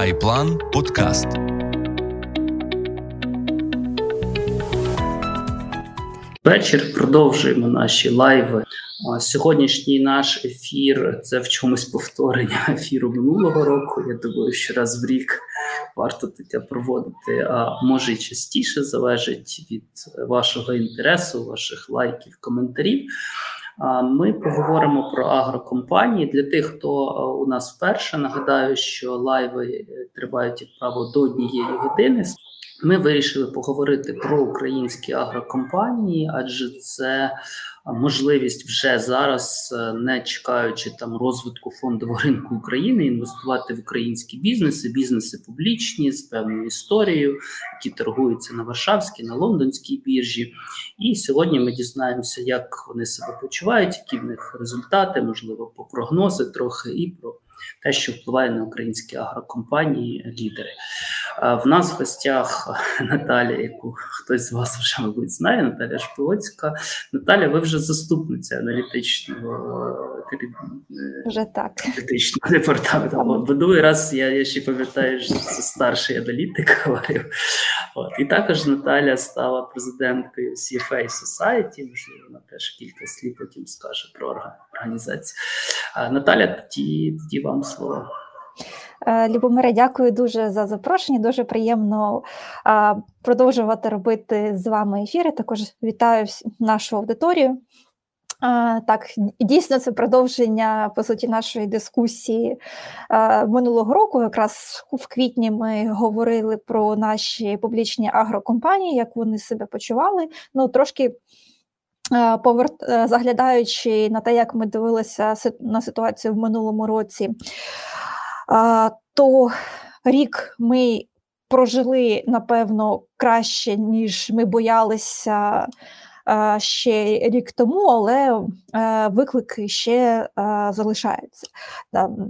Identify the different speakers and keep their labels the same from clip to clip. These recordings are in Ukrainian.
Speaker 1: Айплан Подкаст.
Speaker 2: Вечір продовжуємо наші лайви. Сьогоднішній наш ефір це в чомусь повторення ефіру минулого року. Я думаю, що раз в рік варто таке проводити, а може й частіше залежить від вашого інтересу, ваших лайків, коментарів. Ми поговоримо про агрокомпанії. Для тих, хто у нас вперше нагадаю, що лайви е, тривають як право до однієї години. Ми вирішили поговорити про українські агрокомпанії, адже це можливість вже зараз, е, не чекаючи там розвитку фондового ринку України, інвестувати в українські бізнеси, бізнеси публічні з певною історією, які торгуються на Варшавській, на лондонській біржі. І сьогодні ми дізнаємося, як вони себе почувають, які в них результати, можливо, по прогнози трохи і про те, що впливає на українські агрокомпанії, лідери. В нас в гостях Наталя, яку хтось з вас вже, мабуть, знає, Наталя Шпилоцька. Наталя, ви вже заступниця аналітичного
Speaker 3: е, вже так.
Speaker 2: аналітичного департаменту. Другий раз я я ще пам'ятаю, що це старший аналітик говорив. От. І також Наталя стала президенткою CFA Society, можливо, вона теж кілька слів потім скаже про організацію. Наталя, тоді, тоді вам слово.
Speaker 3: Е, Любомире, дякую дуже за запрошення. Дуже приємно продовжувати робити з вами ефіри. Також вітаю нашу аудиторію. Так, дійсно, це продовження по суті нашої дискусії минулого року. Якраз в квітні ми говорили про наші публічні агрокомпанії, як вони себе почували. Ну трошки. Поверт заглядаючи на те, як ми дивилися на ситуацію в минулому році, то рік ми прожили напевно краще, ніж ми боялися ще рік тому, але виклики ще залишаються.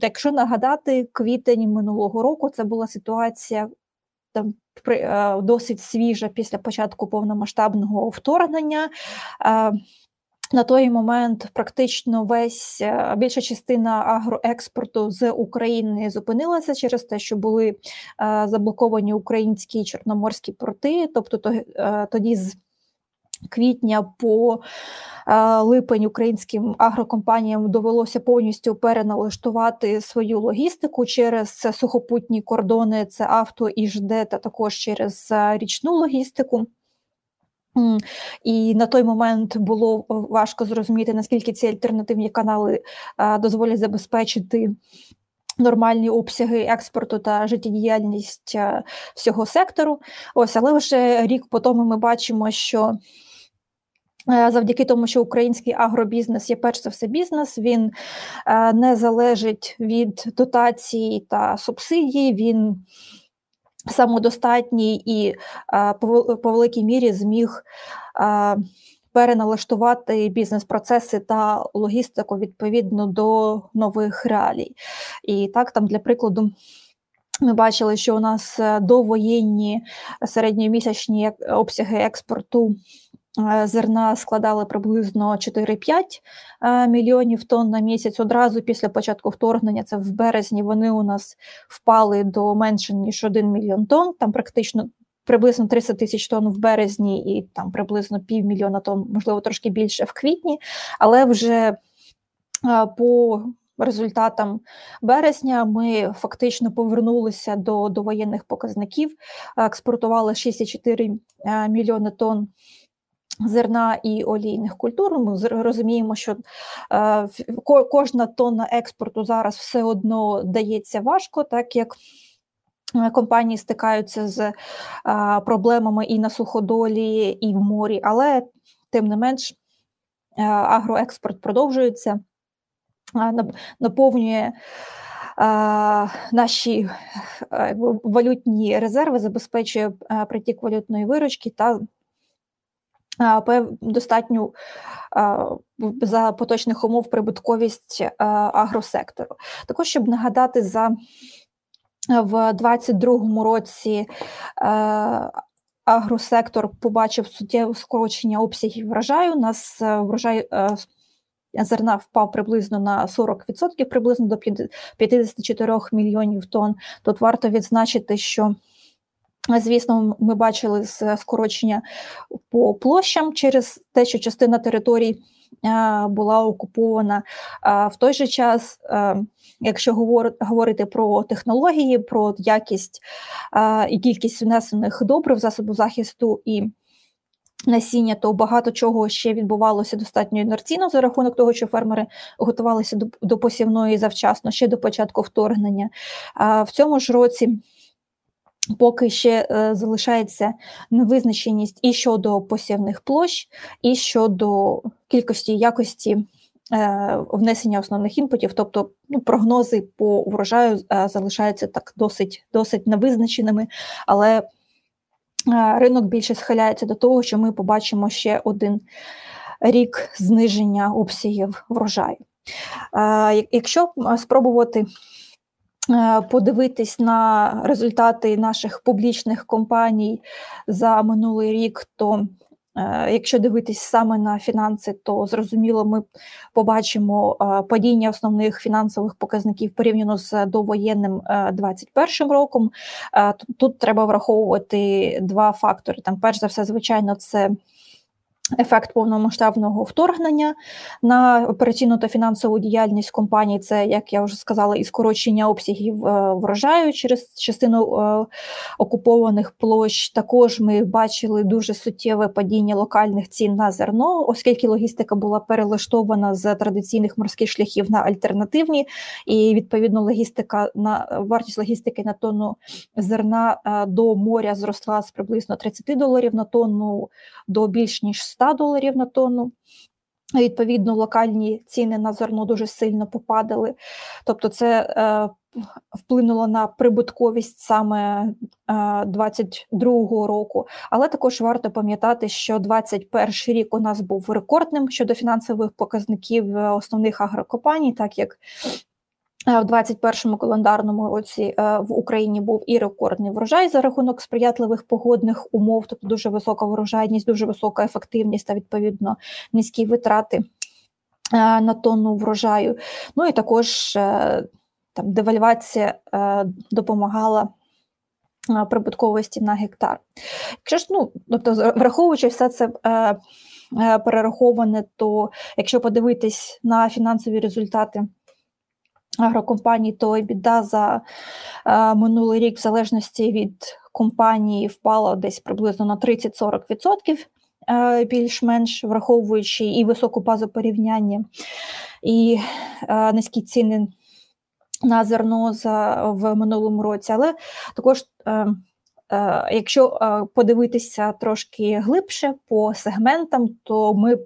Speaker 3: Якщо нагадати, квітень минулого року це була ситуація там досить свіжа після початку повномасштабного вторгнення. На той момент практично весь е, більша частина агроекспорту з України зупинилася через те, що були е, заблоковані українські чорноморські порти. Тобто, е, тоді з квітня по липень українським агрокомпаніям довелося повністю переналаштувати свою логістику через сухопутні кордони, це авто і ЖД, та також через річну логістику. І на той момент було е, важко зрозуміти, наскільки ці альтернативні канали дозволять забезпечити нормальні обсяги експорту та життєдіяльність е, всього сектору. Ось, але вже рік по тому ми бачимо, що. Е, завдяки тому, що український агробізнес є перш за все бізнес, він не залежить від дотацій та субсидій. Він самодостатній і по великій мірі зміг переналаштувати бізнес-процеси та логістику відповідно до нових реалій. І так, там для прикладу. Ми бачили, що у нас е, довоєнні середньомісячні обсяги експорту зерна складали приблизно 4-5 е, мільйонів тонн на місяць. Одразу після початку вторгнення, це в березні, вони у нас впали до менше ніж 1 мільйон тонн. Там практично приблизно 300 тисяч тонн в березні і там приблизно півмільйона тонн, можливо, трошки більше в квітні, але вже е, по Результатам березня ми фактично повернулися до довоєнних показників, експортували 6,4 мільйони тонн Зерна і олійних культур. Ми розуміємо, що е, кожна тонна експорту зараз все одно дається важко, так як е, компанії стикаються з е, проблемами і на суходолі, і в морі, але тим не менш е, агроекспорт продовжується, е, наповнює. Наші е, валютні резерви забезпечує притік валютної виручки та достатню за поточних умов прибутковість агросектору. Також щоб нагадати, за в 2022 році агросектор побачив суттєве скорочення обсягів врожаю. У нас врожай зерна впав приблизно на 40%, приблизно до 54 мільйонів тонн. Тут варто відзначити, що Звісно, ми бачили скорочення по площам через те, що частина територій була окупована. В той же час, якщо говорити про технології, про якість і кількість внесених добрив, засобу захисту і насіння, то багато чого ще відбувалося достатньо інерційно за рахунок того, що фермери готувалися до, посівної завчасно ще до початку вторгнення. В цьому ж році. Поки ще е, залишається невизначеність і щодо посівних площ, і щодо кількості якості е, внесення основних інпутів, тобто ну, прогнози по врожаю е, залишаються так досить досить невизначеними, але ринок більше схиляється до того, що ми побачимо ще один рік зниження обсягів врожаю. Якщо спробувати подивитись на результати наших публічних компаній за минулий рік, то Е, якщо дивитись саме на фінанси, то зрозуміло, ми побачимо е, падіння основних фінансових показників порівняно з довоєнним 2021 е, роком. Тут треба враховувати два фактори. Там, перш за все, звичайно, це Ефект повномасштабного вторгнення на операційну та фінансову діяльність компанії це, як я вже сказала, і скорочення обсягів е, врожаю через частину е, окупованих площ. Також ми бачили дуже суттєве падіння локальних цін на зерно, оскільки логістика була перелаштована з традиційних морських шляхів на альтернативні, і відповідно логістика на вартість логістики на тонну зерна е, до моря зросла з приблизно 30 доларів на тонну до більш ніж 100 доларів на тонну. Відповідно, локальні ціни на зерно дуже сильно попадали. Тобто, це е, вплинуло на прибутковість саме е, 22-го року. Але також варто пам'ятати, що 21 рік у нас був рекордним щодо фінансових показників е, основних агрокомпаній, так як Е, в 2021 календарному році е, в Україні був і рекордний врожай за рахунок сприятливих погодних умов, тобто дуже висока врожайність, дуже висока ефективність та відповідно низькі витрати е, на тонну врожаю. Ну і також там девальвація допомагала. Прибутковості на гектар. Якщо ж ну, тобто, враховуючи все це е, е, перераховане, то якщо подивитись на фінансові результати агрокомпаній, то біда за е, минулий рік, в залежності від компанії, впала десь приблизно на 30-40%. Е, більш-менш враховуючи і високу базу порівняння, і е, низькі ціни на зерно за в минулому році, але також е, якщо е, подивитися трошки глибше по сегментам, то ми е,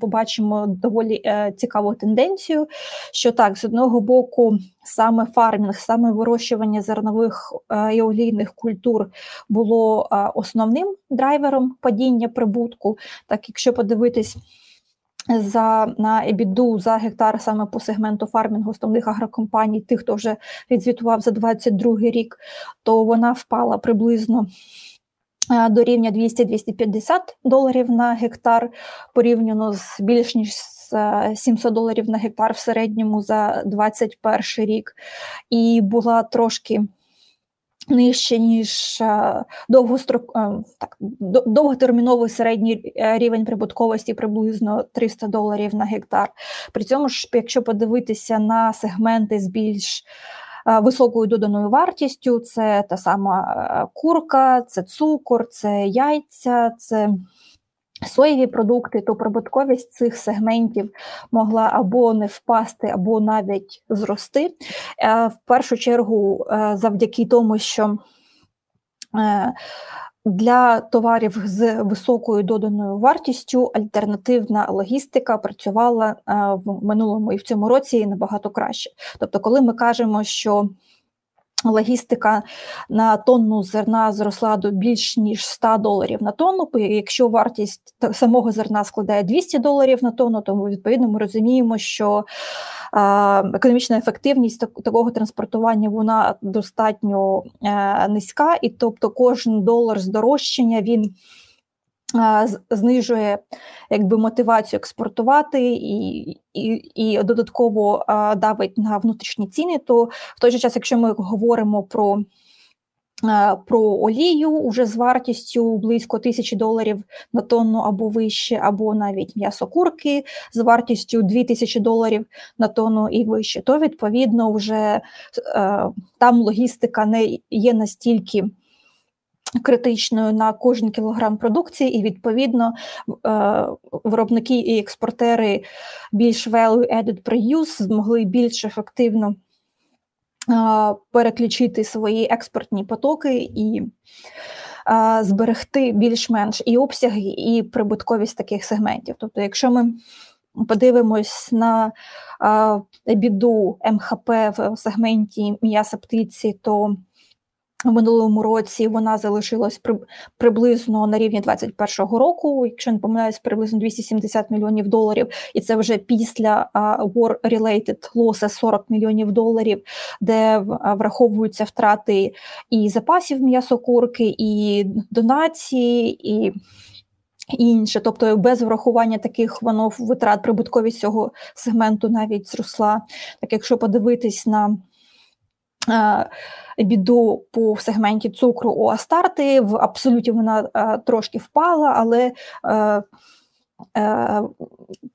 Speaker 3: побачимо доволі цікаву тенденцію, що так, з одного боку, саме фармінг, саме вирощування зернових і олійних культур було основним драйвером падіння прибутку. Так, якщо подивитись за на ебіду за гектар саме по сегменту фармінгу основних агрокомпаній, тих, хто вже відзвітував за 22 рік, то вона впала приблизно. Е, до рівня 200-250 доларів на гектар порівняно з більш ніж 700 е, доларів на гектар в середньому за 21 рік, і була трошки Нижче ніж е, довгострок е, так, довготерміновий середній е, рівень прибутковості приблизно 300 доларів на гектар. При цьому ж, якщо подивитися на сегменти з більш високою доданою вартістю, це та сама курка, це цукор, це яйця, це соєві продукти, то прибутковість цих сегментів могла або не впасти, або навіть зрости. Е, в першу чергу, е, завдяки тому, що е, для товарів з високою доданою вартістю альтернативна логістика працювала в минулому і в цьому році набагато краще. Тобто, коли ми кажемо, що Логістика на тонну зерна зросла до більш ніж 100 доларів на тонну. Якщо вартість самого зерна складає 200 доларів на тонну, то відповідно ми розуміємо, що економічна ефективність такого транспортування вона достатньо е, низька, і тобто кожен долар здорожчання він Знижує якби мотивацію експортувати і і, і додатково давить на внутрішні ціни. То в той же час, якщо ми говоримо про Е, про олію уже з вартістю близько тисячі доларів на тонну або вище, або навіть м'ясо курки з вартістю 2000 доларів на тонну і вище, то відповідно вже е, там логістика не є настільки. Критичною на кожен кілограм продукції, і відповідно е, виробники і експортери більш value-added produce змогли більш ефективно переключити свої експортні потоки і зберегти більш-менш і обсяги, і прибутковість таких сегментів. Тобто, якщо ми подивимось на біду МХП в сегменті м'яса птиці, то в минулому році вона залишилась при, приблизно на рівні 2021 року, якщо не помиляюсь, приблизно 270 мільйонів доларів, і це вже після war-related losses 40 мільйонів доларів, де враховуються втрати і запасів м'ясокурки, і донації, і інше. Тобто без врахування таких воно витрат прибутковість цього сегменту навіть зросла. Так якщо подивитись на біду по сегменті цукру у Астарти. В абсолюті вона е, трошки впала, але е,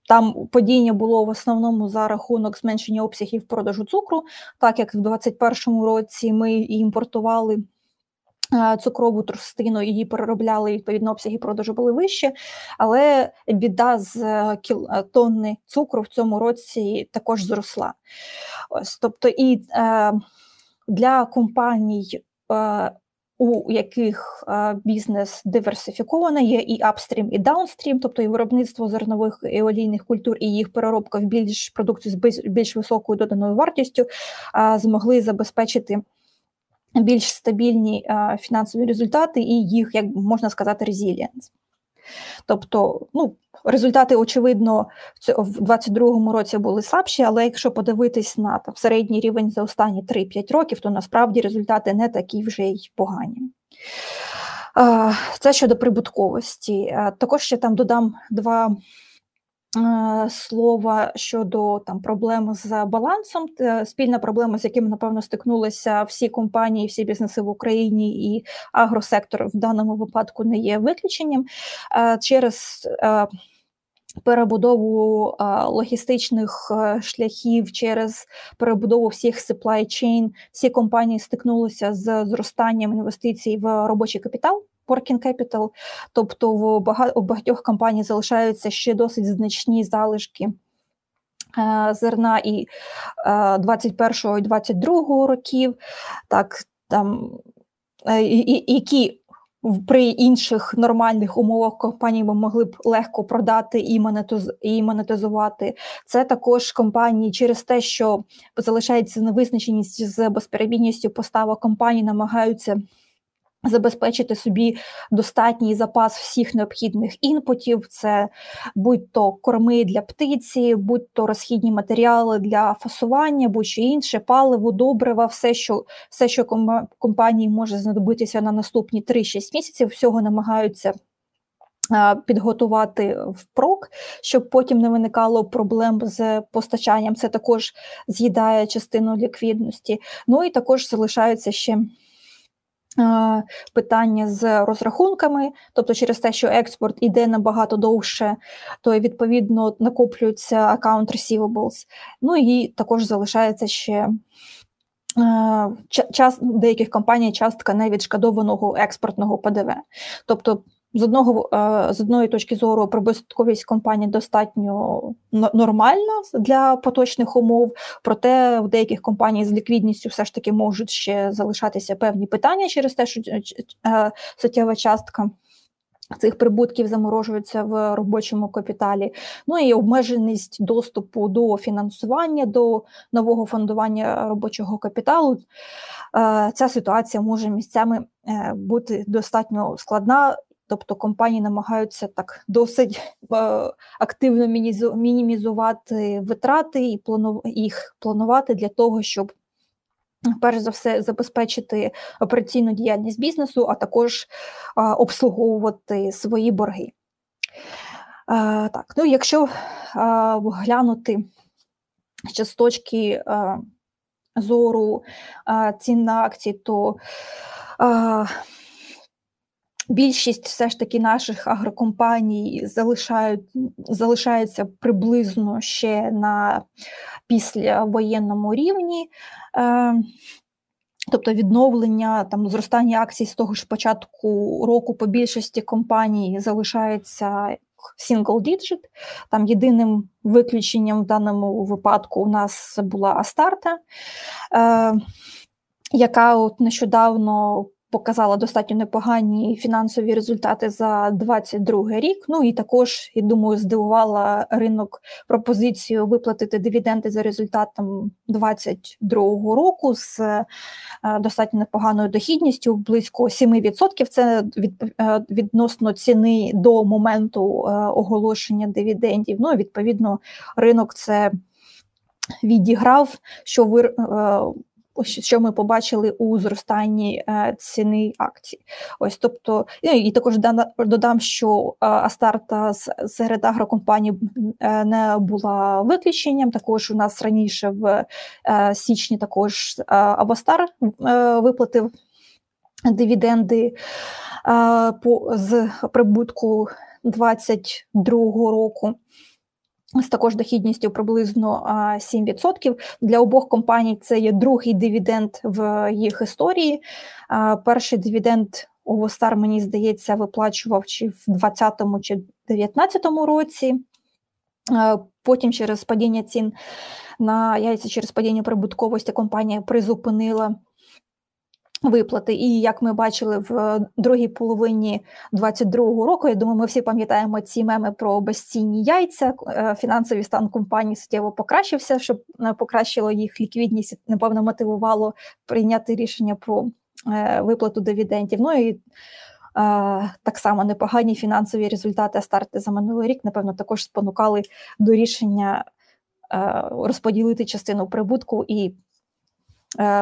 Speaker 3: там падіння було в основному за рахунок зменшення обсягів продажу цукру, так як в 2021 році ми імпортували. Цукрову трустину її переробляли, відповідно, обсяги продажу були вищі, але біда з тонни цукру в цьому році також зросла. Ось, Тобто і е, для компаній, е, у яких е, бізнес диверсифікований, є і апстрім, і даунстрім, тобто і виробництво зернових і олійних культур, і їх переробка в більш продукцію з більш високою доданою вартістю, змогли забезпечити. Більш стабільні фінансові результати і їх, як можна сказати, резілієнс. Тобто, ну, результати, очевидно, в 2022 році були слабші, але якщо подивитись на там, середній рівень за останні 3-5 років, то насправді результати не такі вже й погані. Це щодо прибутковості. Також ще там додам два слова щодо там проблем з балансом. Спільна проблема, з якими напевно стикнулися всі компанії, всі бізнеси в Україні і агросектор в даному випадку не є виключенням е, через. Е, перебудову логістичних шляхів через перебудову всіх supply chain, всі компанії стикнулися з зростанням інвестицій в робочий капітал working capital, тобто в багатьох компаній залишаються ще досить значні залишки. Е, зерна і 21 е, і 22 років, так там е, які при інших нормальних умовах компанії ми могли б легко продати і монетизувати. Це також компанії через те, що залишається невизначеність з безперебійністю поставок компанії, намагаються Забезпечити собі достатній запас всіх необхідних інпутів, це будь-то корми для птиці, будь-то розхідні матеріали для фасування, будь-що інше, паливо, добрива, все, що все, що компанії може знадобитися на наступні 3-6 місяців, всього намагаються. Підготувати впрок, щоб потім не виникало проблем з постачанням. Це також з'їдає частину ліквідності. Ну і також залишаються ще питання з розрахунками, тобто через те, що експорт іде набагато довше, то відповідно накоплюються аккаунт receivables. Ну і також залишається ще. Час деяких компаній частка невідшкодованого експортного ПДВ. Тобто з одного е, з одної точки зору прибутковість компанії достатньо нормальна для поточних умов, проте в деяких компаній з ліквідністю все ж таки можуть ще залишатися певні питання через те, що е, е, суттєва частка. Цих прибутків заморожуються в робочому капіталі, ну і обмеженість доступу до фінансування, до нового фондування робочого капіталу. Ця ситуація може місцями бути достатньо складна Тобто компанії намагаються так досить е, активно мінімізувати витрати і їх планувати для того, щоб Перш за все, забезпечити операційну діяльність бізнесу, а також обслуговувати свої борги. Так, ну Якщо а, глянути ще з точки зору цін на акції, то більшість все ж таки наших агрокомпаній залишають, залишаються приблизно ще на післявоєнному рівні. Е, Тобто відновлення там зростання акцій з того ж початку року по більшості компаній залишається single digit. Там єдиним виключенням в даному випадку у нас була Астарта, е, яка от нещодавно показала достатньо непогані фінансові результати за 2022 рік. Ну і також, я думаю, здивувала ринок пропозицію виплатити дивіденди за результатом 2022 року з е, достатньо непоганою дохідністю, близько 7%. Це е, відносно ціни до моменту е, оголошення дивідендів. Ну, відповідно, ринок це відіграв, що ви що ми побачили у зростанні е, ціни акцій. Ось тобто, ну, і також додам, що е, Астарта серед агрокомпаній е, не була виключенням. Також у нас раніше в січні також Авостар виплатив дивіденди з прибутку 2022 року з також дохідністю приблизно 7%. Для обох компаній це є другий дивіденд в їх історії. Перший дивіденд у Востар, мені здається, виплачував чи в 2020 чи 2019 році. Потім через падіння цін на яйця через падіння прибутковості компанія призупинила Виплати, і як ми бачили в другій половині 22-го року, я думаю, ми всі пам'ятаємо ці меми про безцінні яйця. Е, фінансовий стан компанії суттєво покращився, щоб е, покращило їх ліквідність, напевно, мотивувало прийняти рішення про е, виплату дивідендів. Ну і так само непогані фінансові результати старти за минулий рік, напевно, також спонукали до рішення розподілити частину прибутку і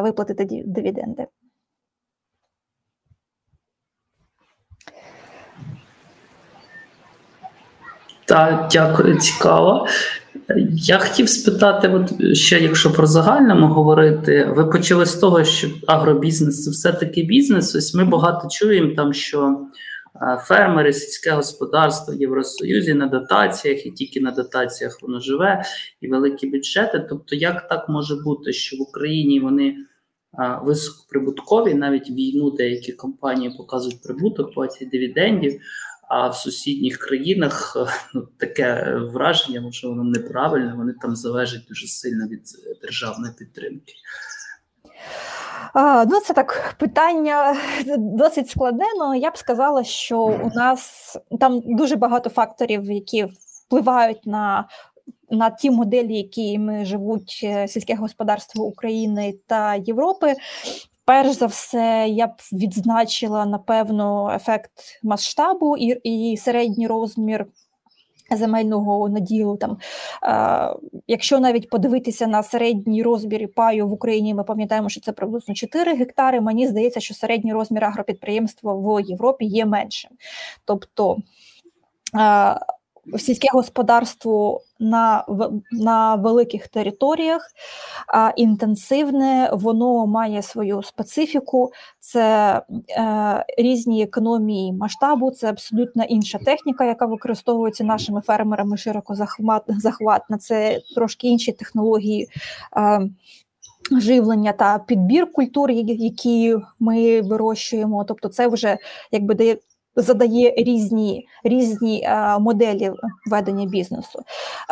Speaker 3: виплатити дивіденди.
Speaker 2: Так, дякую, цікаво. Я хотів спитати, от ще якщо про загальному говорити, ви почали з того, що агробізнес це все-таки бізнес. Ось ми багато чуємо там, що фермери, сільське господарство в Євросоюзі на дотаціях, і тільки на дотаціях воно живе, і великі бюджети. Тобто, як так може бути, що в Україні вони високоприбуткові, навіть війну деякі компанії показують прибуток, платять дивідендів. А в сусідніх країнах е, ну таке враження, може воно неправильне, вони там залежать дуже сильно від державної підтримки.
Speaker 3: А, Ну, це так питання досить складне. але Я б сказала, що у нас там дуже багато факторів, які впливають на на ті моделі, які ми живуть е, сільське господарство України та Європи. Перш за все, я б відзначила напевно ефект масштабу і і середній розмір земельного наділу. Там, е, Якщо навіть подивитися на середній розмір паю в Україні, ми пам'ятаємо, що це приблизно 4 гектари. Мені здається, що середній розмір агропідприємства в Європі є меншим. Тобто е, сільське господарство на на великих територіях а, інтенсивне, воно має свою специфіку, це е, різні економії масштабу, це абсолютно інша техніка, яка використовується нашими фермерами широко захватна, це трошки інші технології. Е, Живлення та підбір культур, які ми вирощуємо, тобто це вже якби дає задає різні різні е, моделі ведення бізнесу.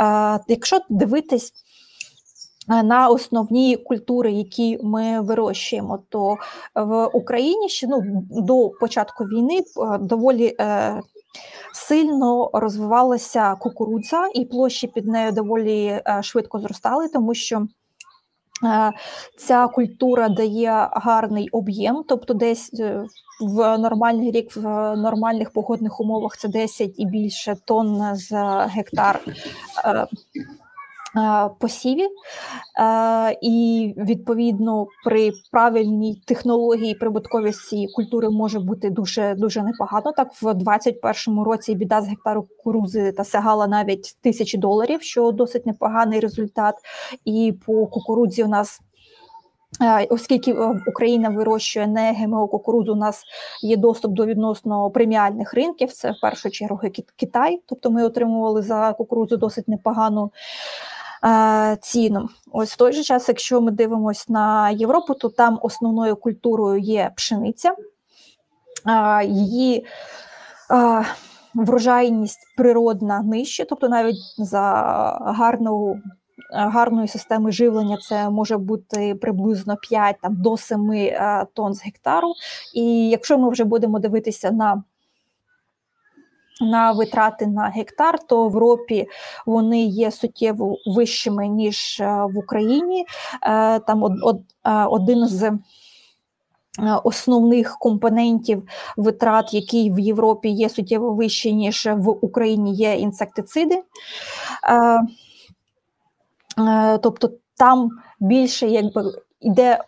Speaker 3: Е, якщо дивитись е, на основні культури, які ми вирощуємо, то в Україні ще ну, до початку війни доволі сильно розвивалася кукурудза, і площі під нею доволі швидко зростали, тому що Ця культура дає гарний об'єм, тобто десь е, в нормальний рік, в нормальних погодних умовах це 10 і більше тонн з гектар. Е, Посіві, і відповідно при правильній технології прибутковості культури може бути дуже дуже непогано. Так в 2021 році біда з гектару кукурузи та сягала навіть тисячі доларів, що досить непоганий результат. І по кукурудзі у нас Е, оскільки е, Україна вирощує не ГМО кукурудзу, у нас є доступ до відносно преміальних ринків. Це в першу чергу Китай. Тобто ми отримували за кукурудзу досить непогану е, ціну. Ось в той же час, якщо ми дивимося на Європу, то там основною культурою є пшениця, її врожайність природна нижча, тобто навіть за гарну Е, гарної системи живлення це може бути приблизно 5 там, до 7 е, тонн з гектару. І якщо ми вже будемо дивитися на на витрати на гектар, то в Європі вони є суттєво вищими ніж е, в Україні. Там один з основних компонентів витрат, які в Європі є суттєво вищі ніж в Україні, є інсектициди. Е, тобто там більше якби йде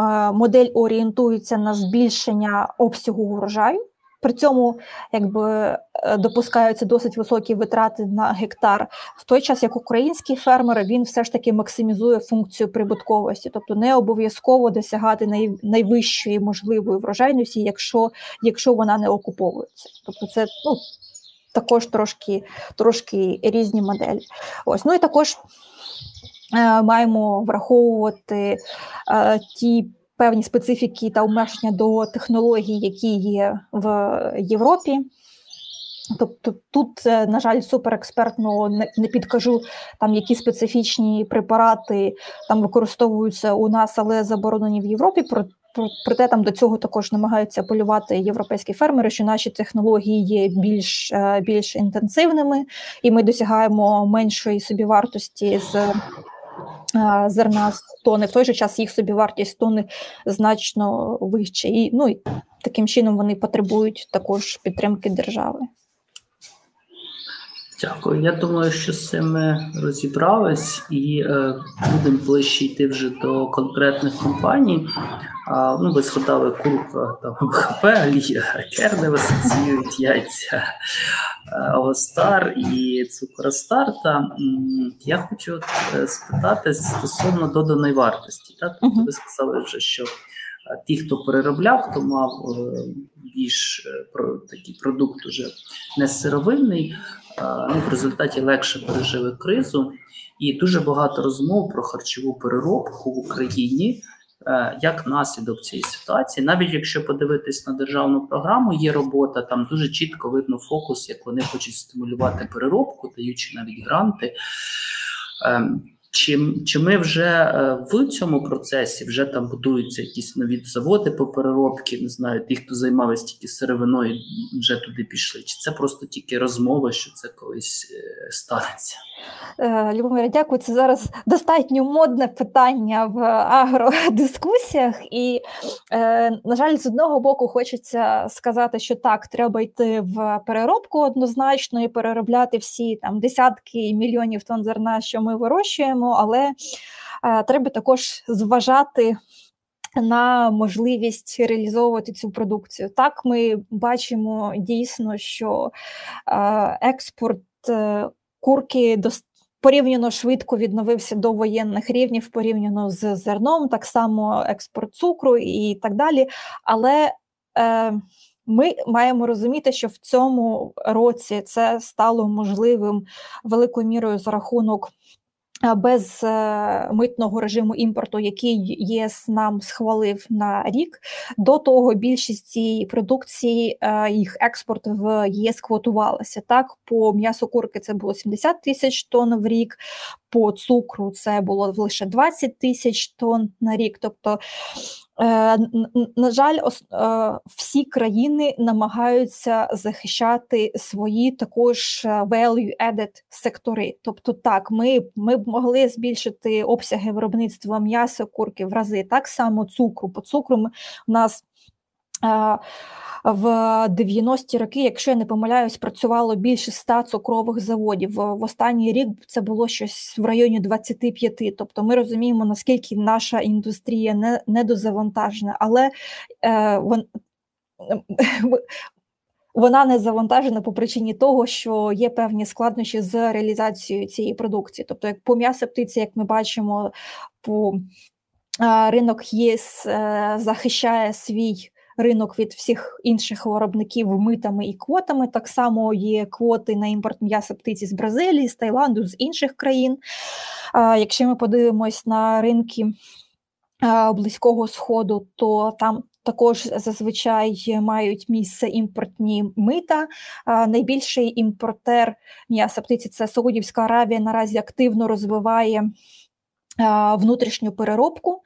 Speaker 3: е, модель орієнтується на збільшення обсягу урожаю. При цьому якби е, допускаються досить високі витрати на гектар. В той час, як український фермер, він все ж таки максимізує функцію прибутковості, тобто не обов'язково досягати най, найвищої можливої врожайності, якщо якщо вона не окуповується. Тобто, це ну також трошки трошки різні моделі. Ось ну і також. Е, маємо враховувати е, ті певні специфіки та обмеження до технологій, які є в Європі. Тобто тут, е, на жаль, суперекспертно не, підкажу там, які специфічні препарати там використовуються у нас, але заборонені в Європі. Про, про, проте там до цього також намагаються полювати європейські фермери, що наші технології є більш більш інтенсивними, і ми досягаємо меншої собівартості з зерна з тони, в той же час їх собівартість тони значно вища. І ну, і таким чином вони потребують також підтримки держави.
Speaker 2: Дякую. Я думаю, що з цим ми розібрались і е, будемо ближче йти вже до конкретних компаній. А, ну, Ви згадали курка там БХП, Керни асоціюють яйця Авостар і Цукростарта. Я хочу е, спитати стосовно доданої вартості. Так? Тобто ви сказали вже, що ті, хто переробляв, хто мав е, більш е, такий продукт уже не сировинний, ну, в результаті легше пережили кризу. І дуже багато розмов про харчову переробку в Україні. Е, як наслідок цієї ситуації, навіть якщо подивитись на державну програму, є робота, там дуже чітко видно фокус, як вони хочуть стимулювати переробку, даючи навіть гранти. Чи чи ми вже е, в цьому процесі вже там будуються якісь нові заводи по переробці? Не знаю, ті, хто займалися тільки сировиною, вже туди пішли? Чи це просто тільки розмова, що це колись е, станеться?
Speaker 3: Е, Любомира, дякую. Це зараз достатньо модне питання в агродискусіях, і, на жаль, з одного боку хочеться сказати, що так, треба йти в переробку однозначно і переробляти всі там десятки мільйонів тонн зерна, що ми вирощуємо бачимо, але е, треба також зважати. На можливість реалізовувати цю продукцію. Так, ми бачимо дійсно, що е, експорт е, курки порівняно швидко відновився до воєнних рівнів порівняно з зерном, так само експорт цукру і так далі. Але ми маємо розуміти, що в цьому році це стало можливим великою мірою за рахунок без е, митного режиму імпорту, який ЄС нам схвалив на рік. До того більшість цієї продукції е, їх експорт в ЄС квотувалося. Так, по м'ясу курки це було 70 тисяч тонн в рік, по цукру це було лише 20 тисяч тонн на рік. Тобто на жаль, е, всі країни намагаються захищати свої також е, value-added сектори. Тобто, так, ми ми б могли збільшити обсяги виробництва м'яса, курки в рази так само цукру. По цукру у нас в 90-ті роки, якщо я не помиляюсь, працювало більше 100 цукрових заводів. В останній рік це було щось в районі 25. Тобто ми розуміємо, наскільки наша індустрія не недозавантажена, але е, вон, вона не завантажена по причині того, що є певні складнощі з реалізацією цієї продукції. Тобто, як по м'ясо птиці, як ми бачимо, по ринок ЄС е, захищає свій ринок від всіх інших виробників митами і квотами. Так само є квоти на імпорт м'яса птиці з Бразилії, з Таїланду, з інших країн. Якщо ми подивимось на ринки Близького Сходу, то там також зазвичай мають місце імпортні мита. Найбільший імпортер м'яса птиці це Саудівська Аравія. Наразі активно розвиває внутрішню переробку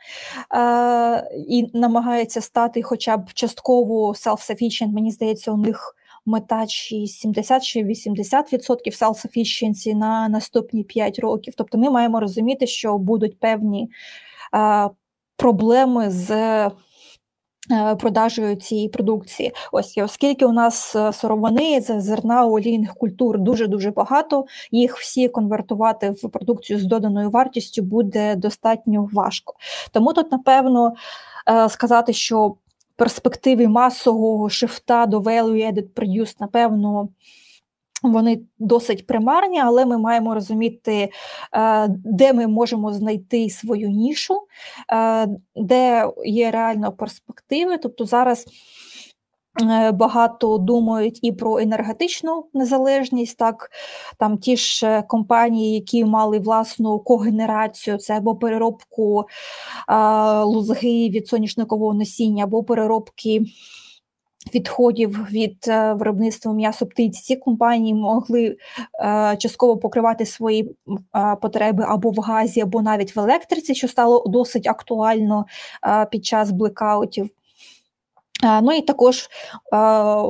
Speaker 3: і намагається стати хоча б частково self-sufficient, Мені здається, у них мета чи 70 чи 80% self-sufficiency на наступні 5 років. Тобто ми маємо розуміти, що будуть певні проблеми з Е, продажею цієї продукції. Ось оскільки у нас е, сировини з зерна олійних культур дуже дуже багато, їх всі конвертувати в продукцію з доданою вартістю буде достатньо важко. Тому тут, напевно, е, сказати, що перспективи масового шифта до value added produce, напевно, вони досить примарні, але ми маємо розуміти, е, де ми можемо знайти свою нішу, е, де є реально перспективи. Тобто зараз е, багато думають і про енергетичну незалежність, так там ті ж компанії, які мали власну когенерацію, це або переробку лузги від соняшникового насіння, або переробки відходів від е, виробництва м'ясо птиці, ці компанії могли е, частково покривати свої е, потреби або в газі, або навіть в електриці, що стало досить актуально під час блекаутів. Ну і також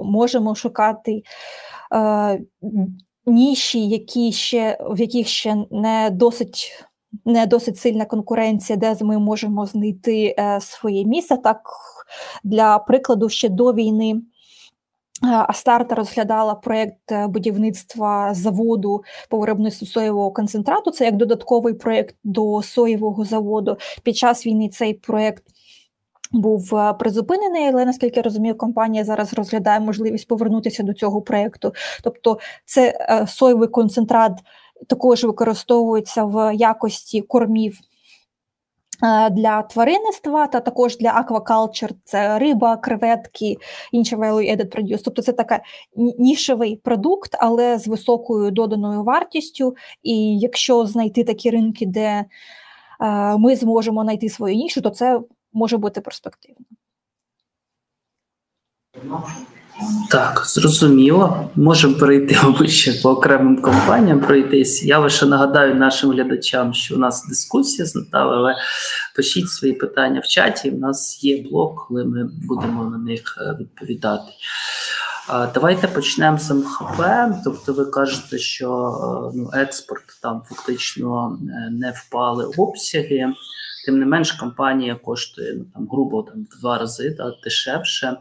Speaker 3: можемо шукати ніші, які ще в яких ще не досить не досить сильна конкуренція, де ми можемо знайти своє місце. Так для прикладу, ще до війни. Е, Астарта розглядала проєкт е, будівництва заводу по виробництву соєвого концентрату. Це як додатковий проєкт до соєвого заводу. Під час війни цей проєкт був е, призупинений, але наскільки я розумію, компанія зараз розглядає можливість повернутися до цього проєкту. Тобто, це соєвий концентрат також використовується в якості кормів. Для тваринництва та також для аквакалчер це риба, креветки, інші value added produce. Тобто це така нішевий продукт, але з високою доданою вартістю. І якщо знайти такі ринки, де ми зможемо знайти свою нішу, то це може бути перспективно.
Speaker 2: Так, зрозуміло. Можемо перейти ще по окремим компаніям пройтись. Я лише нагадаю нашим глядачам, що у нас дискусія з Наталею, але пишіть свої питання в чаті. У нас є блок, коли ми будемо на них е, відповідати. Давайте почнемо з МХП. Тобто, ви кажете, що е, ну, експорт там фактично е, не впали обсяги. Тим не менш, компанія коштує ну, там грубо там в два рази да, дешевше.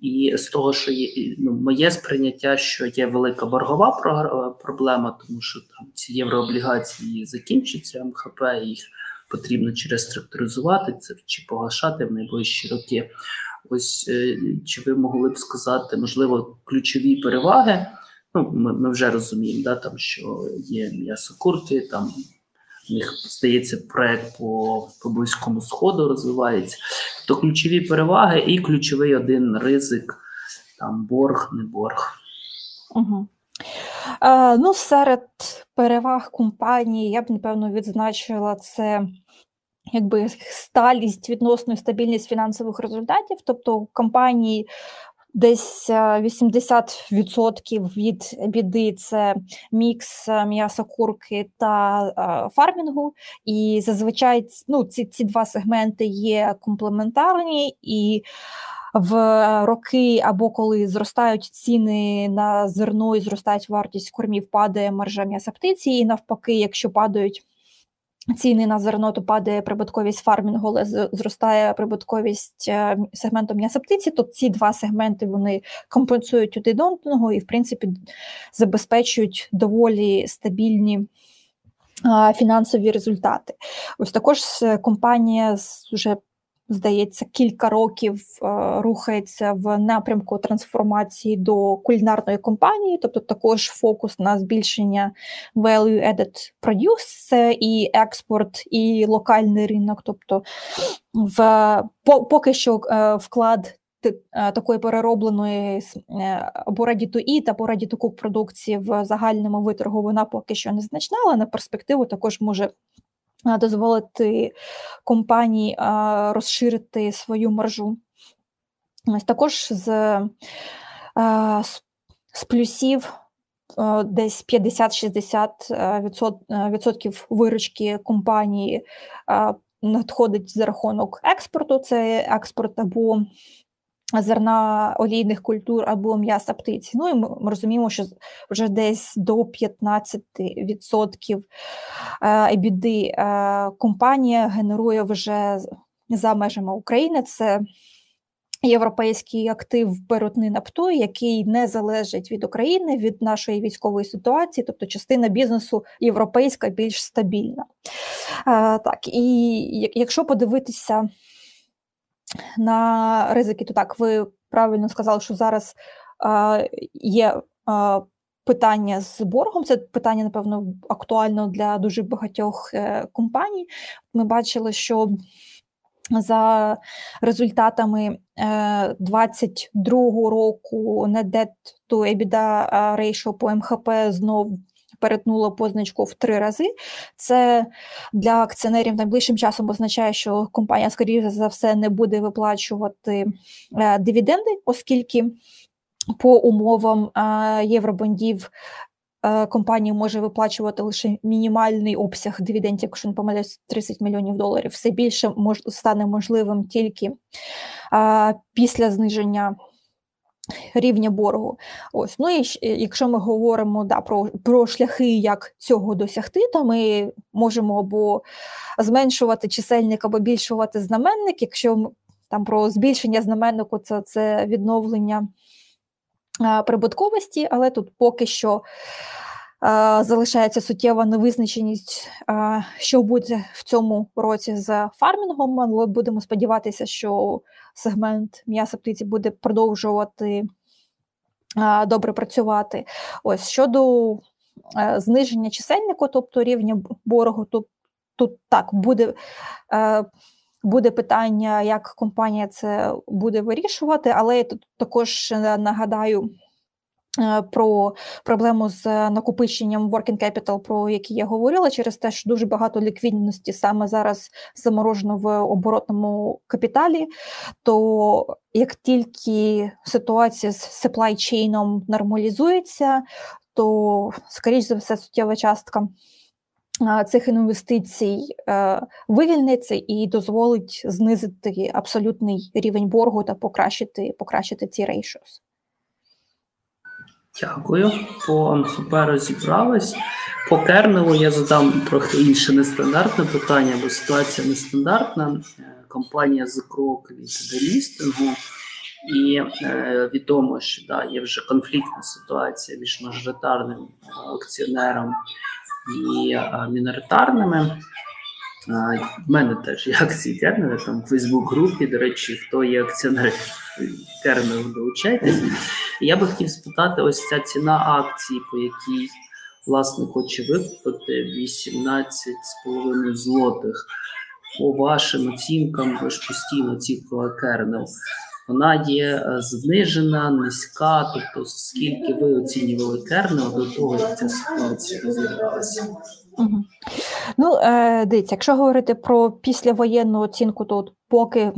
Speaker 2: І з того, що є ну, моє сприйняття, що є велика боргова проблема, тому що там ці єврооблігації закінчаться, МХП їх потрібно через структуризувати це чи погашати в найближчі роки. Ось е, чи ви могли б сказати, можливо, ключові переваги? Ну, ми ми вже розуміємо, да, там що є м'ясокурки, там у них здається проект по, по близькому сходу розвивається. То ключові переваги і ключовий один ризик, там борг, не борг.
Speaker 3: Угу. Е, ну, серед переваг компанії я б напевно відзначила це. Якби сталість відносно стабільність фінансових результатів, тобто компанії Десь 80% е, від біди це мікс е, м'яса курки та е, фармінгу. І зазвичай ну, ці ці два сегменти є комплементарні і. В роки або коли зростають ціни на зерно і зростають вартість кормів, падає маржа м'яса птиці, і навпаки, якщо падають ціни на зерно, то падає прибутковість фармінгу, але зростає прибутковість е, сегменту м'яса птиці, то ці два сегменти вони компенсують один одного і, в принципі, забезпечують доволі стабільні. Фінансові результати. Ось також компанія вже здається, кілька років е, рухається в напрямку трансформації до кулінарної компанії, тобто також фокус на збільшення value-added produce, це і експорт, і локальний ринок. Тобто, в поки що е, вклад. Е, такої переробленої або або ready to продукції в загальному виторгу вона поки що незначна, але на перспективу також може дозволити компанії розширити свою маржу. Також з, з плюсів десь 50-60% відсотків виручки компанії надходить за рахунок експорту, це експорт або зерна олійних культур або м'яса птиці. Ну і ми, розуміємо, що вже десь до 15% ебіди е, компанія генерує вже за межами України. Це Європейський актив Берутни Напту, який не залежить від України, від нашої військової ситуації, тобто частина бізнесу європейська більш стабільна. А, Так, і якщо подивитися на ризики, то так, ви правильно сказали, що зараз є питання з боргом. Це питання, напевно, актуально для дуже багатьох е, компаній. Ми бачили, що за результатами 2022 е, року net debt to EBITDA ratio по МХП знов перетнула позначку в три рази. Це для акціонерів найближчим часом означає, що компанія, скоріше за все, не буде виплачувати е, дивіденди, оскільки по умовам е, євробондів. Е, компанія може виплачувати лише мінімальний обсяг дивідендів, якщо не помиляюсь, 30 мільйонів доларів. Все більше мож, стане можливим тільки а, після зниження рівня боргу. Ось, ну і якщо ми говоримо да, про про шляхи, як цього досягти, то ми можемо або зменшувати чисельник, або більшувати знаменник. Якщо там про збільшення знаменнику, це, це відновлення прибутковості, але тут поки що. Залишається суттєва невизначеність, що буде в цьому році з фармінгом. Але будемо сподіватися, що сегмент м'яса птиці буде продовжувати добре працювати. Ось щодо е, зниження чисельнику, тобто рівня боргу, то тут так буде. Е, буде питання, як компанія це буде вирішувати, але я тут також е, нагадаю про проблему з накопиченням working capital, про які я говорила, через те, що дуже багато ліквідності саме зараз заморожено в оборотному капіталі. То як тільки ситуація з supply chain нормалізується, то скоріш за все суттєва частка. Е, цих інвестицій е, вивільниться і дозволить знизити абсолютний рівень боргу та покращити покращити ці ratios.
Speaker 2: Дякую. По МХП розібрались. По кернелу я задам трохи інше нестандартне питання, бо ситуація нестандартна. Е, компанія за крок від делістингу, і е, відомо, що да, є вже конфліктна ситуація між мажоритарним е, акціонером і е, міноритарними. В мене теж є акції Кернера, там в Фейсбук-групі, до речі, хто є акціонер Кернеру, долучайтесь. я би хотів спитати: ось ця ціна акції, по якій власне хоче викупити 18,5 злотих. По вашим оцінкам, ви ж постійно оцінкували Кернел. Вона є е, знижена, низька. Тобто, скільки ви оцінювали Кернел до того, як ця ситуація розігралася?
Speaker 3: Ну, е, дивіться, якщо говорити про післявоєнну оцінку, то от поки е,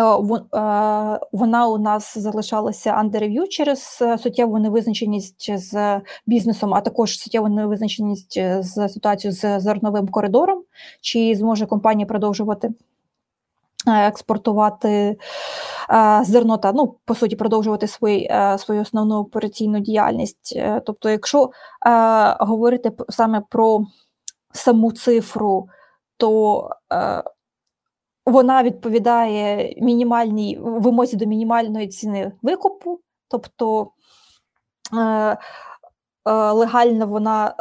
Speaker 3: е, вона у нас залишалася under review через суттєву невизначеність з бізнесом, а також суттєву невизначеність з ситуацією з зерновим коридором, чи зможе компанія продовжувати експортувати зерно та ну по суті продовжувати свої, свою основну операційну діяльність. Тобто, якщо говорити саме про саму цифру, то е, вона відповідає мінімальній вимозі до мінімальної ціни викупу, тобто е, е, легально вона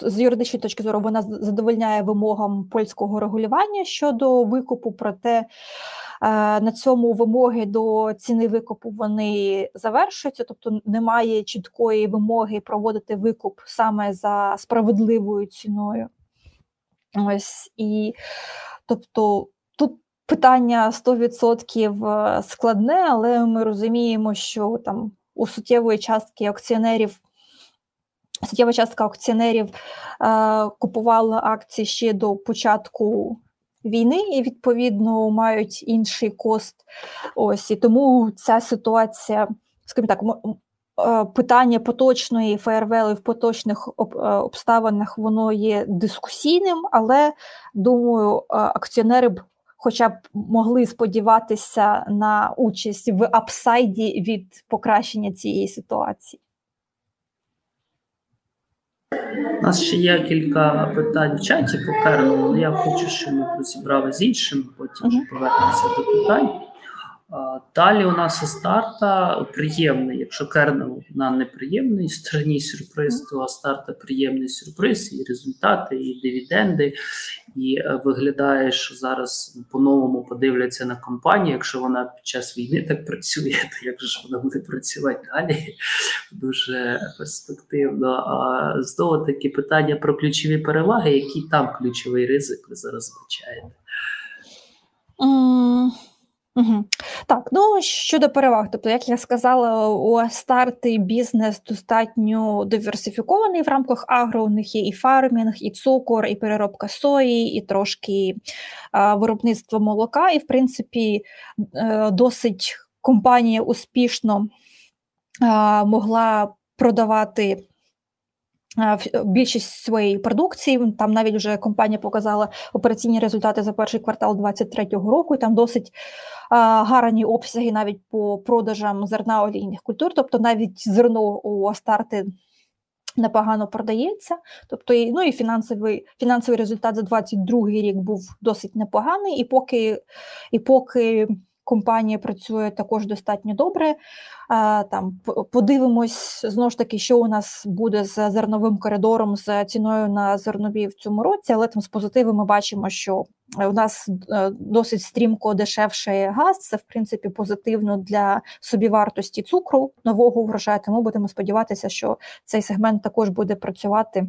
Speaker 3: з юридичної точки зору вона задовольняє вимогам польського регулювання щодо викупу, проте на цьому вимоги до ціни викупу вони завершуються, тобто немає чіткої вимоги проводити викуп саме за справедливою ціною. Ось і тобто тут питання 100% складне, але ми розуміємо, що там у суттєвої частки акціонерів. Суттєва частка акціонерів е, купувала акції ще до початку війни і відповідно мають інший кост. Ось і тому ця ситуація, скажімо так, е, питання поточної ФРВЛ в поточних е, обставинах воно є дискусійним, але думаю, е, акціонери б. Хоча б могли сподіватися на участь в апсайді від покращення цієї ситуації.
Speaker 2: У нас ще є кілька питань в чаті по керну, але я хочу, щоб ми розібрали з іншим, потім uh-huh. повернемося до питань. Далі у нас старта приємний. Якщо кернел на неприємний стороні сюрприз, то старта приємний сюрприз, і результати, і дивіденди. І е, виглядає, що зараз по-новому подивляться на компанію. Якщо вона під час війни так працює, то як же ж вона буде працювати далі? Дуже перспективно. А знову таки питання про ключові переваги, який там ключовий ризик ви зараз бачаєте?
Speaker 3: Угу. Так, ну щодо переваг, тобто, як я сказала, у старти бізнес достатньо диверсифікований в рамках агро. У них є і фармінг, і цукор, і переробка сої, і трошки а, виробництво молока. І, в принципі, е, досить компанія успішно а, могла продавати більшість своєї продукції. Там навіть вже компанія показала операційні результати за перший квартал 2023 року. і Там досить гарні обсяги навіть по продажам зерна олійних культур. Тобто навіть зерно у Астарти непогано продається. Тобто, ну і фінансовий фінансовий результат за 2022 рік був досить непоганий, і поки і поки компанія працює також достатньо добре. Там подивимось знову ж таки, що у нас буде з зерновим коридором з ціною на зернові в цьому році, але там з позитиву ми бачимо, що у нас е, досить стрімко дешевший газ. Це в принципі позитивно для собівартості цукру нового врожаю. Тому будемо сподіватися, що цей сегмент також буде працювати.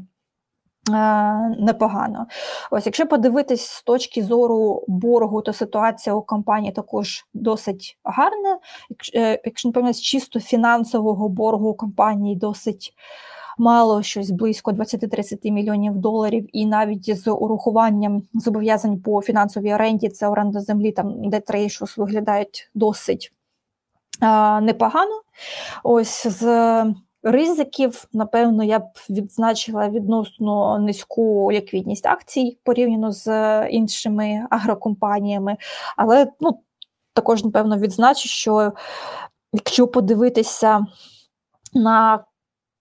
Speaker 3: Е, непогано. Ось, якщо подивитись з точки зору боргу, то ситуація у компанії також досить гарна. Е, якщо не помиляюсь, чисто фінансового боргу у компанії досить мало, щось близько 20-30 мільйонів доларів, і навіть з урахуванням зобов'язань по фінансовій оренді, це оренда землі, там де трейшус виглядають досить а, непогано. Ось з ризиків, напевно, я б відзначила відносно низьку ліквідність акцій порівняно з іншими агрокомпаніями. Але ну, також, напевно, відзначу, що якщо подивитися на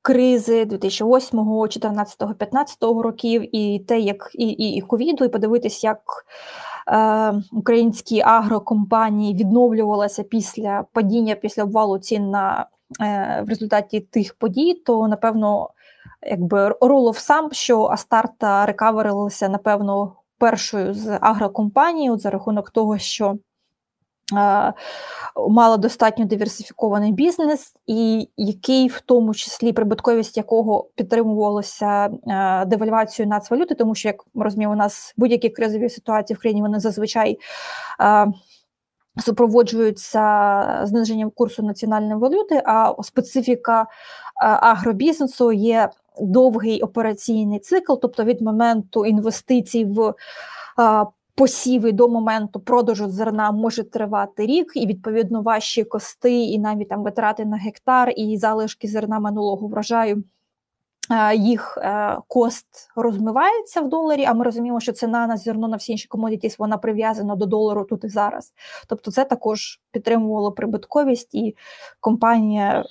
Speaker 3: Кризи 2008, 14, 15 років, і те, як і і, і ковіду, і подивитись, як е, українські агрокомпанії відновлювалися після падіння, після обвалу цін на Е, в результаті тих подій, то напевно, якби ролов сам, що Астарта рекаверилася, напевно, першою з агрокомпаній за рахунок того, що е, Мала достатньо диверсифікований бізнес, і який в тому числі прибутковість якого підтримувалося е, девальвацією нацвалюти, тому що як ми розуміємо, у нас будь-які кризові ситуації в країні вони зазвичай е, супроводжуються зниженням курсу національної валюти, а специфіка е, агробізнесу є довгий операційний цикл, тобто від моменту інвестицій в е, посіви до моменту продажу зерна може тривати рік, і відповідно ваші кости, і навіть там витрати на гектар, і залишки зерна минулого врожаю їх е, кост розмивається в доларі, а ми розуміємо, що ціна на зерно на всі інші комодітіс вона прив'язана до долару тут і зараз. Тобто, це також підтримувало прибутковість, і компанія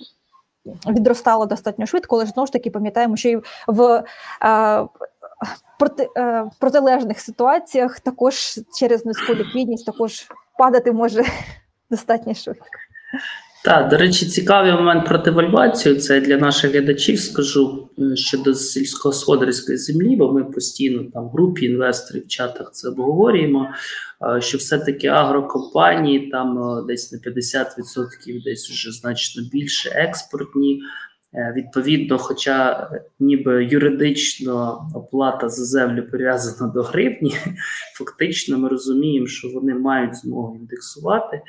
Speaker 3: відростала достатньо швидко, але знову ж таки пам'ятаємо, що і в е, проти, е, протилежних ситуаціях також через низьку ліквідність також падати може достатньо швидко.
Speaker 2: Так, до речі, цікавий момент про девальвацію. Це для наших глядачів скажу е, щодо сільськогосподарської землі, бо ми постійно там в групі інвесторів в чатах це обговорюємо. Е, що все-таки агрокомпанії там е, десь на 50%, десь вже значно більше експортні. Відповідно, хоча ніби юридично оплата за землю прив'язана до гривні, фактично ми розуміємо, що вони мають змогу індексувати,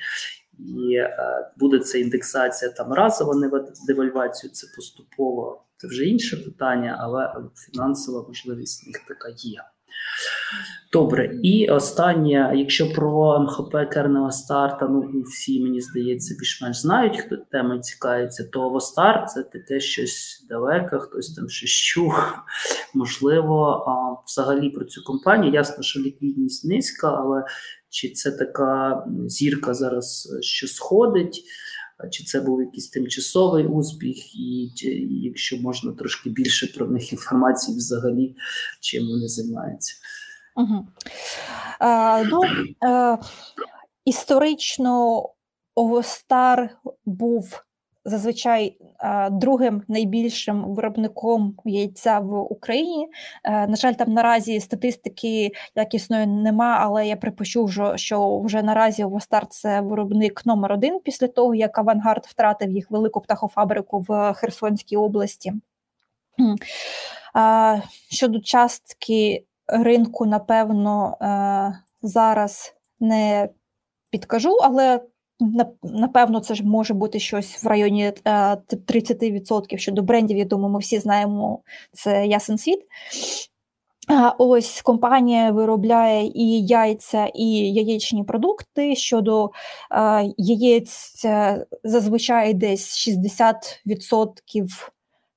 Speaker 2: і е, буде це індексація там разова девальвацію, це поступово, це вже інше питання, але фінансова можливість в них така є. Добре, і останнє, якщо про МХП Кернева старта, ну всі мені здається, більш-менш знають, хто темою цікавиться, то Овостар це таке щось далеке, хтось там щось чув. Можливо, а, взагалі про цю компанію. Ясно, що ліквідність низька, але чи це така зірка зараз, що сходить? Чи це був якийсь тимчасовий успіх, і чи, якщо можна трошки більше про них інформації, взагалі чим вони займаються?
Speaker 3: Угу. А, ну, а, Історично Овостар був зазвичай другим найбільшим виробником яйця в Україні. Е, на жаль, там наразі статистики якісної нема, але я припущу, що вже наразі Овостар це виробник номер один після того, як Авангард втратив їх велику птахофабрику в Херсонській області. Щодо частки ринку, напевно, е, зараз не підкажу, але напевно це ж може бути щось в районі 30%. Е, Щодо брендів, я думаю, ми всі знаємо це ясен світ. Ось компанія виробляє і яйця, і яєчні продукти. Щодо е, яєць, зазвичай десь 60%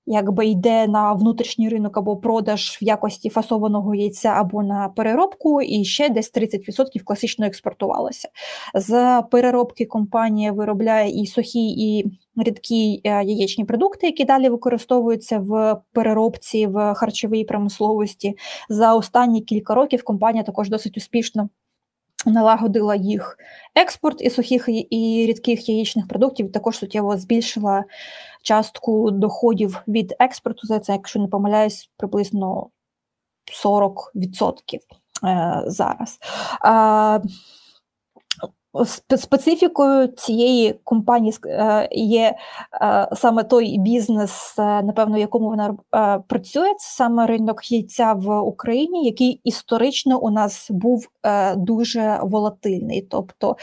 Speaker 3: якби йде на внутрішній ринок або продаж в якості фасованого яйця або на переробку, і ще десь 30% класично експортувалося. З переробки компанія виробляє і сухі, і рідкі е, яєчні продукти, які далі використовуються в переробці в харчовій промисловості. За останні кілька років компанія також досить успішно. Налагодила їх експорт і сухих і рідких яєчних продуктів, також суттєво збільшила частку доходів від експорту. За це, якщо не помиляюсь, приблизно 40% е, зараз. Специфікою цієї компанії е, є е, саме той бізнес, е, напевно, в якому вона працює. Це саме ринок яйця в Україні, який історично у нас був дуже волатильний. Тобто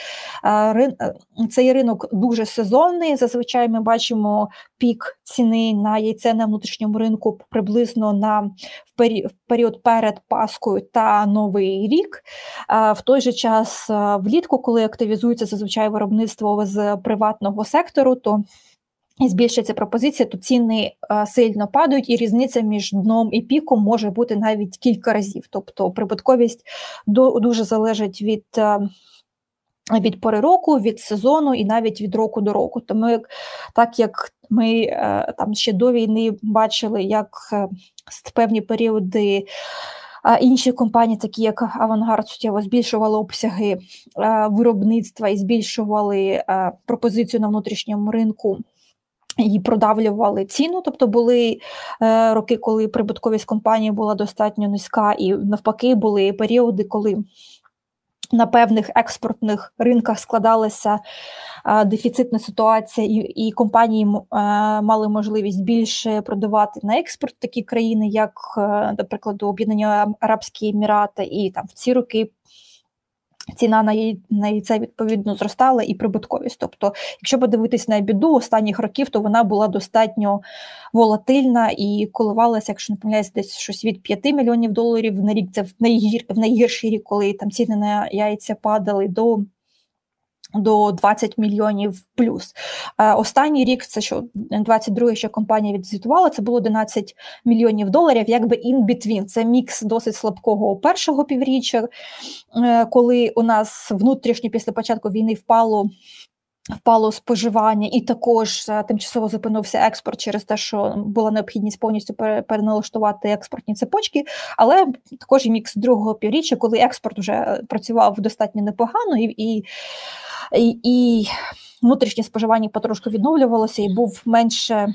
Speaker 3: цей ринок дуже сезонний. Зазвичай ми бачимо пік ціни на яйце на внутрішньому ринку приблизно на в період перед Паскою та Новий рік. В той же час влітку, коли активізується зазвичай виробництво з приватного сектору, то і збільшується пропозиція, то ціни сильно падають, і різниця між дном і піком може бути навіть кілька разів. Тобто прибутковість дуже залежить від від пори року, від сезону і навіть від року до року. Тому так як ми е, там ще до війни бачили, як е, певні періоди. Інші компанії, такі як Авангард, суттєво збільшували обсяги е, виробництва і збільшували пропозицію на внутрішньому ринку і продавлювали ціну. Тобто були роки, коли прибутковість компанії була достатньо низька, і навпаки, були періоди, коли на певних експортних ринках складалася дефіцитна ситуація, і і компанії мали можливість більше продавати на експорт такі країни, як, е, до Об'єднані Арабські Емірати, і там в ці роки Ціна на її на яйце відповідно зростала і прибутковість. Тобто, якщо подивитись на біду останніх років, то вона була достатньо волатильна і коливалася, якщо не помиляюсь, десь щось від 5 мільйонів доларів на рік. Це в найгір в найгірший рік, коли там ціни на яйця падали до до 20 мільйонів плюс. Е, останній рік, це що 22 що компанія відзвітувала, це було 11 мільйонів доларів, якби in between. Це мікс досить слабкого першого півріччя, е, коли у нас внутрішньо після початку війни впало Впало споживання, і також е, тимчасово зупинився експорт через те, що була необхідність повністю переналаштувати експортні цепочки, але також і мікс другого півріччя, коли експорт вже працював достатньо непогано, і і, і, внутрішнє споживання потрошку відновлювалося, і був менше.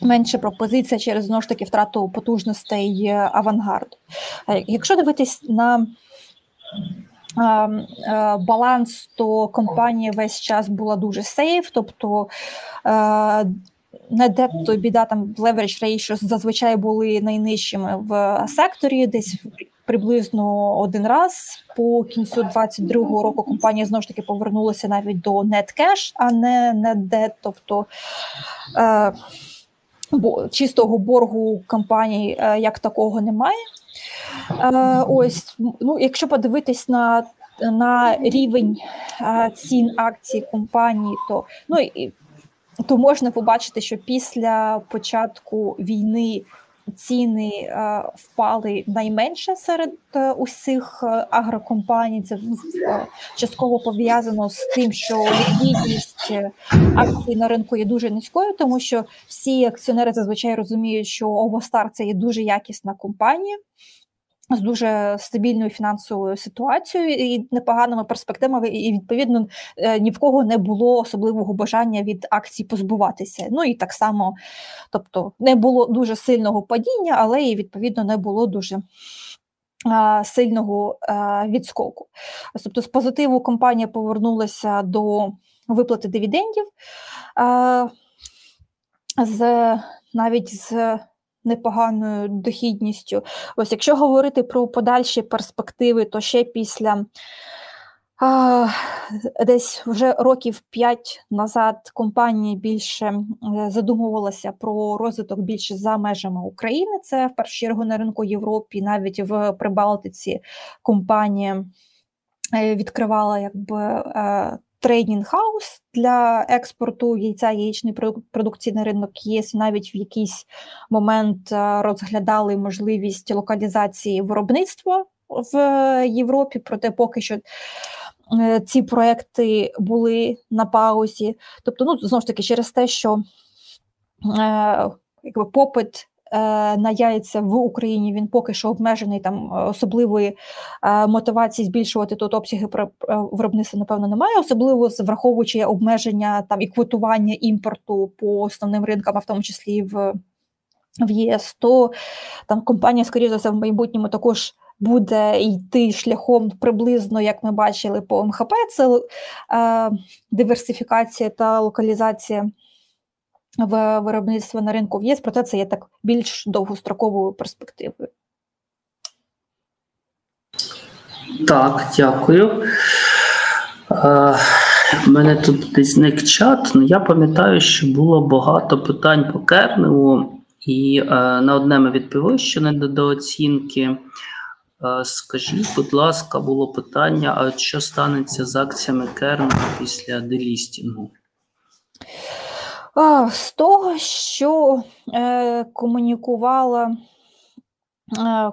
Speaker 3: Менше пропозиція через знову ж таки втрату потужностей е, авангарду. Е, якщо дивитись на баланс, то компанія весь час була дуже сейф, тобто не депто біда там leverage ratio зазвичай були найнижчими в секторі, десь приблизно один раз. По кінцю 22-го року компанія знову ж таки повернулася навіть до cash, а не net тобто бо чистого боргу компанії е, як такого немає. Е, ось, ну, якщо подивитись на на рівень е, цін акцій компанії, то ну то можна побачити, що після початку війни ціни е, впали найменше серед усіх агрокомпаній. Це ну, частково пов'язано з тим, що ліквідність акцій на ринку є дуже низькою, тому що всі акціонери зазвичай розуміють, що Овостар це є дуже якісна компанія з дуже стабільною фінансовою ситуацією і непоганими перспективами, і відповідно е, ні в кого не було особливого бажання від акцій позбуватися. Ну і так само, тобто не було дуже сильного падіння, але і відповідно не було дуже. Сильного відскоку. Тобто, з позитиву компанія повернулася до виплати дивідендів, з навіть з непоганою дохідністю. Ось якщо говорити про подальші перспективи, то ще після десь вже років п'ять назад компанія більше задумувалася про розвиток більше за межами України. Це в першу чергу на ринку Європі, навіть в Прибалтиці компанія е, відкривала якби. Е, trading house для експорту яйця яєчної продукції на ринок ЄС. Навіть в якийсь момент е, розглядали можливість локалізації виробництва в Європі, проте поки що. Е, ці проекти були на паузі, тобто, ну знову ж таки, через те, що е, якби попит Е, на яйця в Україні він поки що обмежений там особливої е, мотивації збільшувати тут обсяги е, виробництва, напевно, немає, особливо враховуючи обмеження там і квотування імпорту по основним ринкам, а в тому числі в в ЄС, то там компанія, скоріше за все, в майбутньому також. Буде йти шляхом приблизно, як ми бачили по МХП, це е, диверсифікація та локалізація в виробництво на ринку в ЄС, проте це є так більш довгостроковою перспективою.
Speaker 2: Так, дякую. Е, У мене тут десь зник чат. Ну, Я пам'ятаю, що було багато питань по Керневу, і е, на одне ми відповіли, що не до оцінки. Е, скажіть, будь ласка, було питання: а що станеться з акціями Керневу після делістінгу?
Speaker 3: З того, що е, комунікувала е,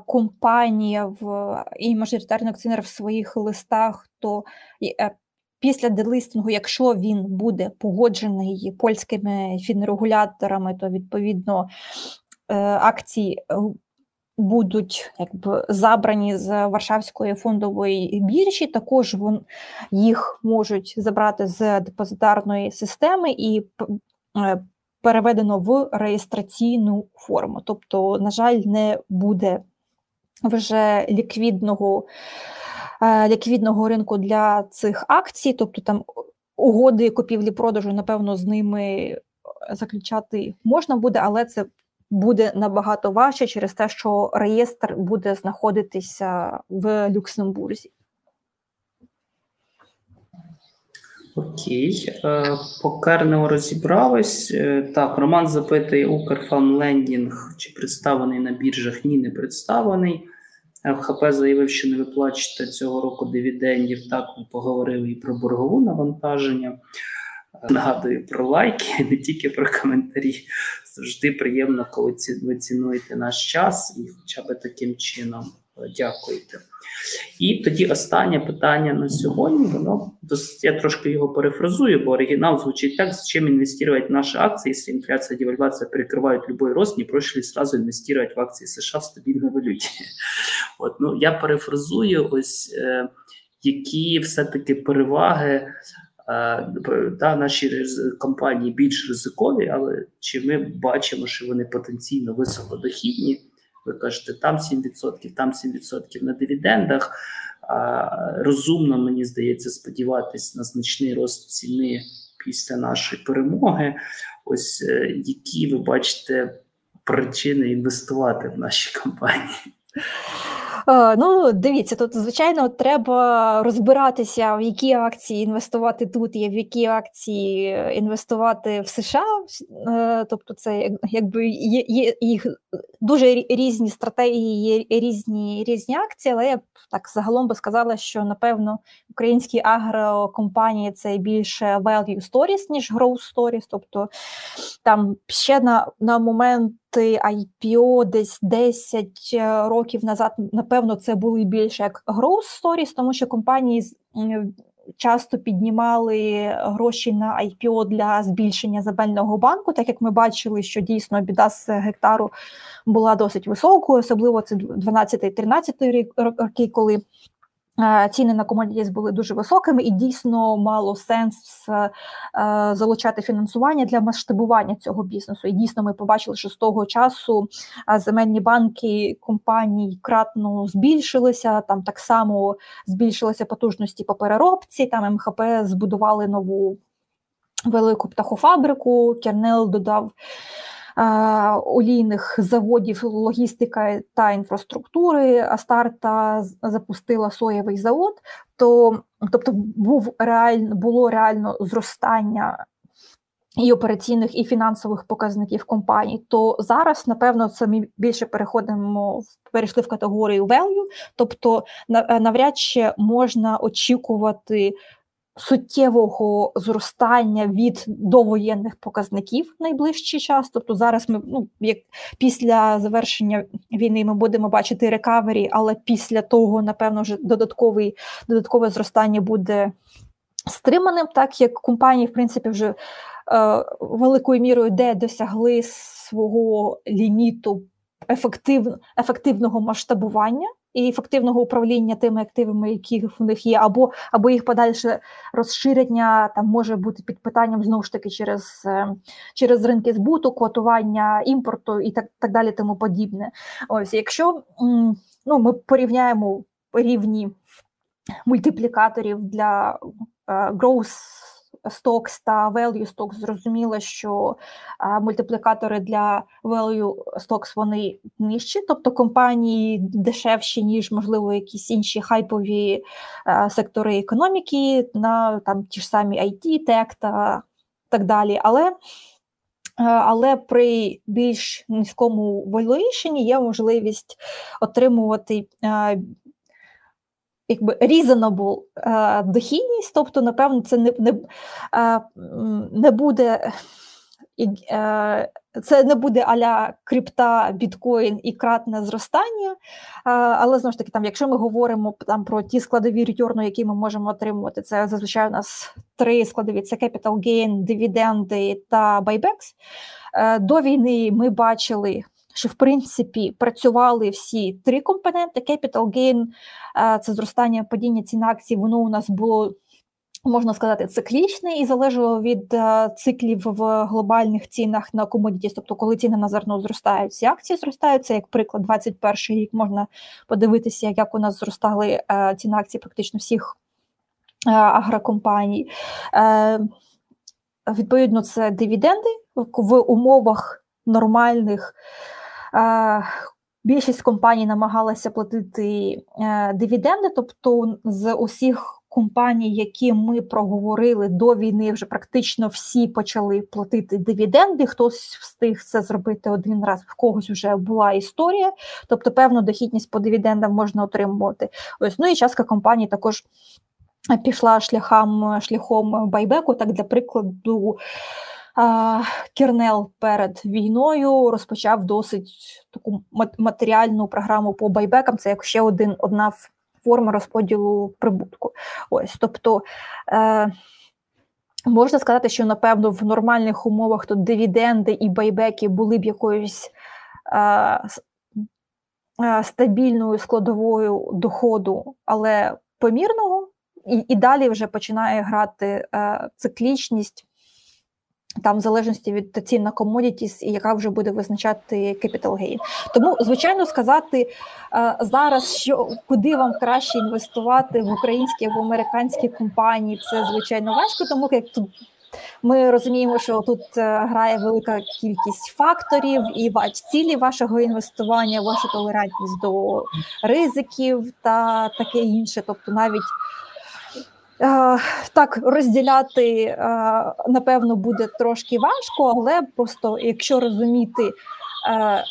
Speaker 3: компанія в і мажоритарний акціонер в своїх листах, то е, після делистингу, якщо він буде погоджений польськими фінрегуляторами, то відповідно акції будуть якби забрані з Варшавської фондової біржі. Також вон, їх можуть забрати з депозитарної системи і переведено в реєстраційну форму. Тобто, на жаль, не буде вже ліквідного е, ліквідного ринку для цих акцій, тобто там угоди купівлі-продажу, напевно, з ними заключати можна буде, але це буде набагато важче через те, що реєстр буде знаходитися в Люксембурзі.
Speaker 2: Окей, е, по Керневу розібрались. Е, так, Роман запитує Укрфамлендінг, чи представлений на біржах? Ні, не представлений. ФХП заявив, що не виплачуєте цього року дивідендів. Так, ми поговорили і про боргову навантаження. Нагадую про лайки, не тільки про коментарі. Завжди приємно, коли ви цінуєте наш час і хоча б таким чином дякуєте. І тоді останнє питання на сьогодні. Воно я трошки його перефразую, бо оригінал звучить так: зачем інвестувати в наші акції, якщо інфляція девальвація перекривають любой рост, не проще ли сразу інвестувати в акції США в стабільній валюті. От ну я перефразую, ось е, які все-таки переваги. Да, наші компанії більш ризикові, але чи ми бачимо, що вони потенційно високодохідні? Ви кажете, там 7%, там 7% на дивідендах. А, Розумно, мені здається, сподіватися на значний рост ціни після нашої перемоги. Ось е, які ви бачите причини інвестувати в наші компанії?
Speaker 3: Е, ну, дивіться, тут звичайно треба розбиратися, в які акції інвестувати тут, і в які акції інвестувати в США. Е, тобто, це якби є, є їх дуже різні стратегії, є різні різні акції, але я б так загалом би сказала, що напевно українські агрокомпанії це більше value stories, ніж growth stories. Тобто там ще на, на момент. IPO десь 10 років назад, напевно, це були більше як growth stories, тому що компанії часто піднімали гроші на IPO для збільшення земельного банку, так як ми бачили, що дійсно біда з гектару була досить високою, особливо це 12-13 роки, коли Е, ціни на комодітіс були дуже високими, і дійсно мало сенс е, залучати фінансування для масштабування цього бізнесу. І дійсно ми побачили, що з того часу е, земельні банки компаній кратно збільшилися. Там так само збільшилися потужності по переробці. Там МХП збудували нову велику птахофабрику. Кернел додав олійних заводів, логістика та інфраструктури. Астарта запустила соєвий завод, то тобто був реально було реально зростання. І операційних, і фінансових показників компаній, то зараз, напевно, це ми більше переходимо перейшли в категорію value, тобто навряд чи можна очікувати суттєвого зростання від довоєнних показників найближчий час. Тобто зараз ми ну як після завершення війни ми будемо бачити рекавері, але після того, напевно, вже додатковий додаткове зростання буде стриманим, так як компанії, в принципі, вже е, великою мірою де досягли свого ліміту ефектив, ефективного масштабування і ефективного управління тими активами, які в них є, або або їх подальше розширення там може бути під питанням знову ж таки через е, через ринки збуту, квотування імпорту і так так далі, тому подібне. Ось якщо ну, ми порівняємо рівні мультиплікаторів для uh, growth Stocks та Value Stocks зрозуміло, що мультиплікатори для Value Stocks вони нижчі, тобто компанії дешевші, ніж, можливо, якісь інші хайпові сектори економіки, на там ті ж самі IT, тек та так далі. Але але при більш низькому valuation є можливість отримувати якби reasonable е, дохідність, тобто, напевно, це не не, е, не буде. Е, це не буде аля крипта, біткоін і кратне зростання. Але знову ж таки, там, якщо ми говоримо там про ті складові ретюрну, які ми можемо отримувати, це зазвичай у нас три складові: це capital gain, дивіденди та buybacks. До війни ми бачили що в принципі працювали всі три компоненти: Capital Gain, це зростання падіння цін акцій, воно у нас було. Можна сказати, циклічне і залежало від uh, циклів в глобальних цінах на комодіті. Тобто, коли ціни на зерно зростають, всі акції зростають. Це як приклад, 21 рік можна подивитися, як у нас зростали uh, ціни акцій практично всіх агрокомпаній. Відповідно, це дивіденди в умовах нормальних Більшість компаній намагалася платити е, дивіденди, тобто з усіх компаній, які ми проговорили до війни, вже практично всі почали платити дивіденди. Хтось встиг це зробити один раз, в когось вже була історія. Тобто, певну дохідність по дивідендам можна отримувати. Ось ну і частка компаній також пішла шляхом шляхом байбеку. Так, для прикладу. Кернел перед війною розпочав досить таку матеріальну програму по байбекам. Це як ще один одна форма розподілу прибутку. Ось, тобто. Е, Можна сказати, що напевно в нормальних умовах то дивіденди і байбеки були б якоюсь е, е, стабільною складовою доходу, але помірного, і і далі вже починає грати е, циклічність, там в залежності від цін на commodities, і яка вже буде визначати capital gain. Тому, звичайно, сказати е, зараз, що куди вам краще інвестувати в українські або американські компанії, це звичайно важко, тому як тут. Ми розуміємо, що тут е, грає велика кількість факторів і цілі вашого інвестування, ваша толерантність до ризиків та таке інше. Тобто, навіть так, розділяти, е, напевно, буде трошки важко, але просто якщо розуміти, е,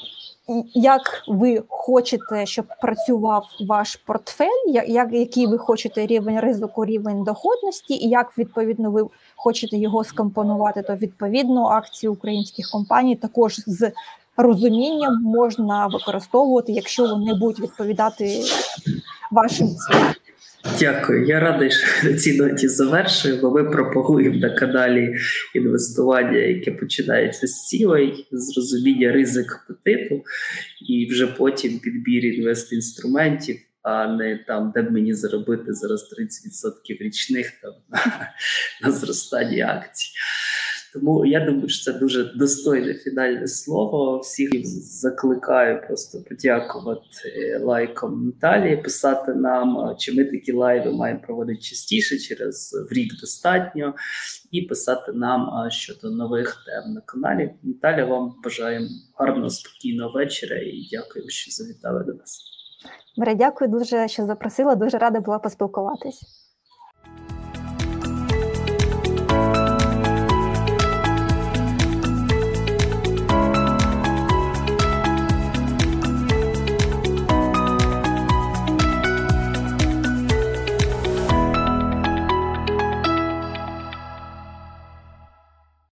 Speaker 3: як ви хочете, щоб працював ваш портфель, як, який ви хочете рівень ризику, рівень доходності, і як відповідно ви хочете його скомпонувати, то відповідно акції українських компаній також з розумінням можна використовувати, якщо вони будуть відповідати вашим цілям.
Speaker 2: Дякую. Я радий, що на цій ноті завершую, бо ми пропагуємо на каналі інвестування, яке починається з цілей, з розуміння ризик апетиту, і вже потім підбір інвестінструментів, а не там, де б мені заробити зараз 30% річних там на, на зростання акцій. Тому я думаю, що це дуже достойне фінальне слово. Всіх закликаю просто подякувати лайком Наталії, писати нам, чи ми такі лайви маємо проводити частіше, через в рік достатньо, і писати нам щодо нових тем на каналі. Наталя, вам бажаємо гарного спокійного вечора і дякую, що завітали до нас.
Speaker 3: Маре, дякую дуже, що запросила. Дуже рада була поспілкуватись.